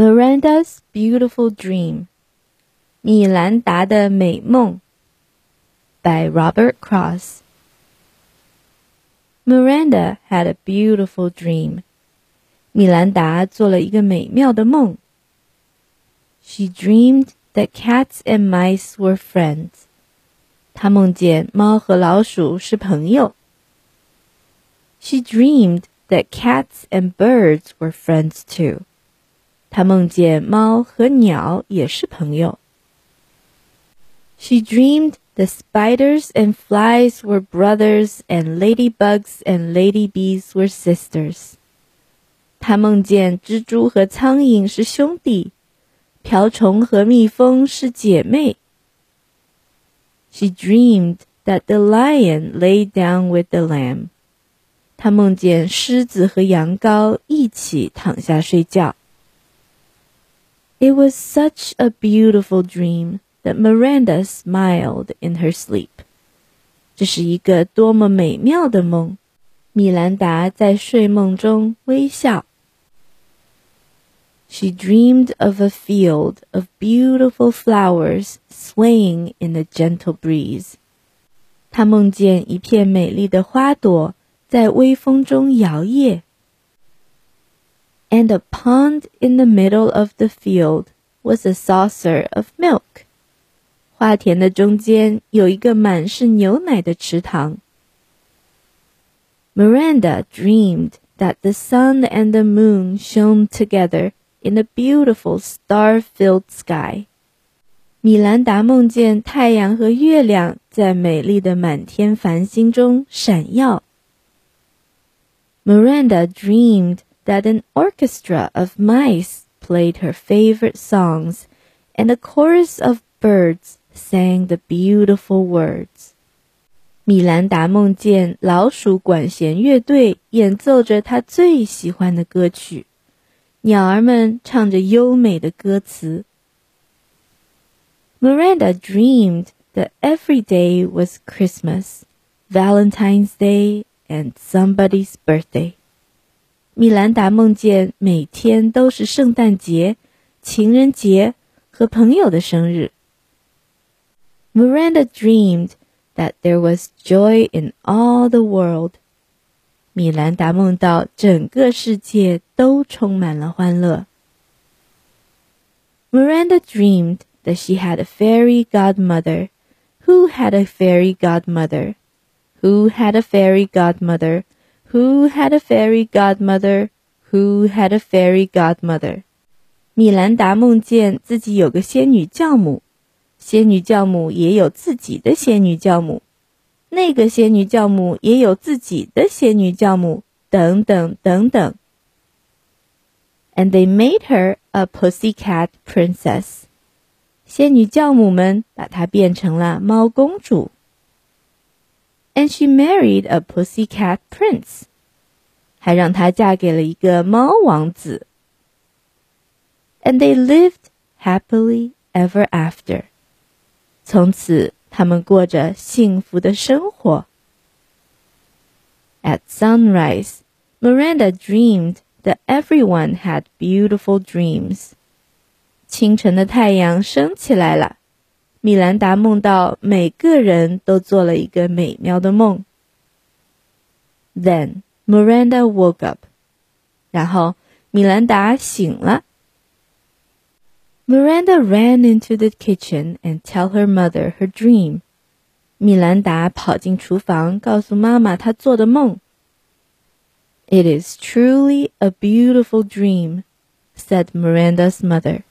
Miranda's Beautiful Dream. 米兰达的美梦 by Robert Kraus. Miranda had a beautiful dream. 米兰达做了一个美妙的梦。She dreamed that cats and mice were friends. 她梦见猫和老鼠是朋友。She dreamed that cats and birds were friends too. 她梦见猫和鸟也是朋友。She dreamed the spiders and flies were brothers and ladybugs and ladybees were sisters. 她梦见蜘蛛和苍蝇是兄弟，瓢虫和蜜蜂是姐妹。She dreamed that the lion lay down with the lamb. 她梦见狮子和羊羔一起躺下睡觉。 it was such a beautiful dream that Miranda smiled in her sleep. 这是一个多么美妙的梦！米兰达在睡梦中微笑。She dreamed of a field of beautiful flowers swaying in a gentle breeze. 她梦见一片美丽的花朵在微风中摇曳。 and a pond in the middle of the field was a saucer of milk. 花田的中间有一个满是牛奶的池塘。Miranda dreamed that the sun and the moon shone together in a beautiful star-filled sky. 米兰达梦见太阳和月亮在美丽的满天繁星中闪耀。Miranda dreamed that an orchestra of mice played her favorite songs, and a chorus of birds sang the beautiful words. 米兰达梦见老鼠管弦乐队演奏着她最喜欢的歌曲，鸟儿们唱着优美的歌词。Miranda dreamed that every day was Christmas, Valentine's Day, and somebody's birthday. 米兰达梦见每天都是圣诞节、情人节和朋友的生日。Miranda dreamed that there was joy in all the world。米兰达梦到整个世界都充满了欢乐。Miranda dreamed that she had a fairy godmother, who had a fairy godmother, who had a fairy godmother. Who had a fairy godmother? Who had a fairy godmother? 米兰达梦见自己有个仙女教母，仙女教母也有自己的仙女教母，那个仙女教母也有自己的仙女教母，等等等等。And they made her a pussycat princess. 仙女教母们把她变成了猫公主。 and she married a pussycat prince，还让她嫁给了一个猫王子。And they lived happily ever after，从此他们过着幸福的生活。At sunrise, Miranda dreamed that everyone had beautiful dreams. 清晨的太阳升起来了。 米兰达梦到每个人都做了一个美妙的梦。Then Miranda woke up，然后米兰达醒了。Miranda ran into the kitchen and tell her mother her dream。米兰达跑进厨房，告诉妈妈她做的梦。It is truly a beautiful dream, said Miranda's mother.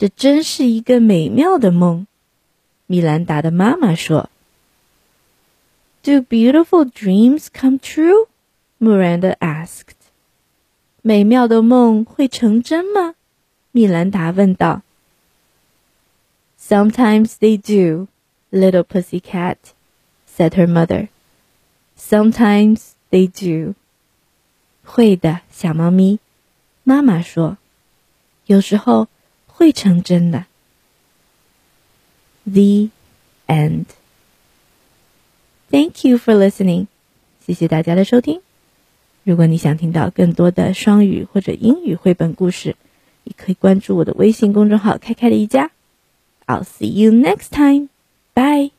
这真是一个美妙的梦，米兰达的妈妈说。Do beautiful dreams come true? Miranda asked. 美妙的梦会成真吗？米兰达问道。Sometimes they do, little pussycat, said her mother. Sometimes they do. 会的，小猫咪，妈妈说。有时候。 会成真的。The end. Thank you for listening. 谢谢大家的收听。如果你想听到更多的双语或者英语绘本故事，也可以关注我的微信公众号“开开的一家”。I'll see you next time. Bye.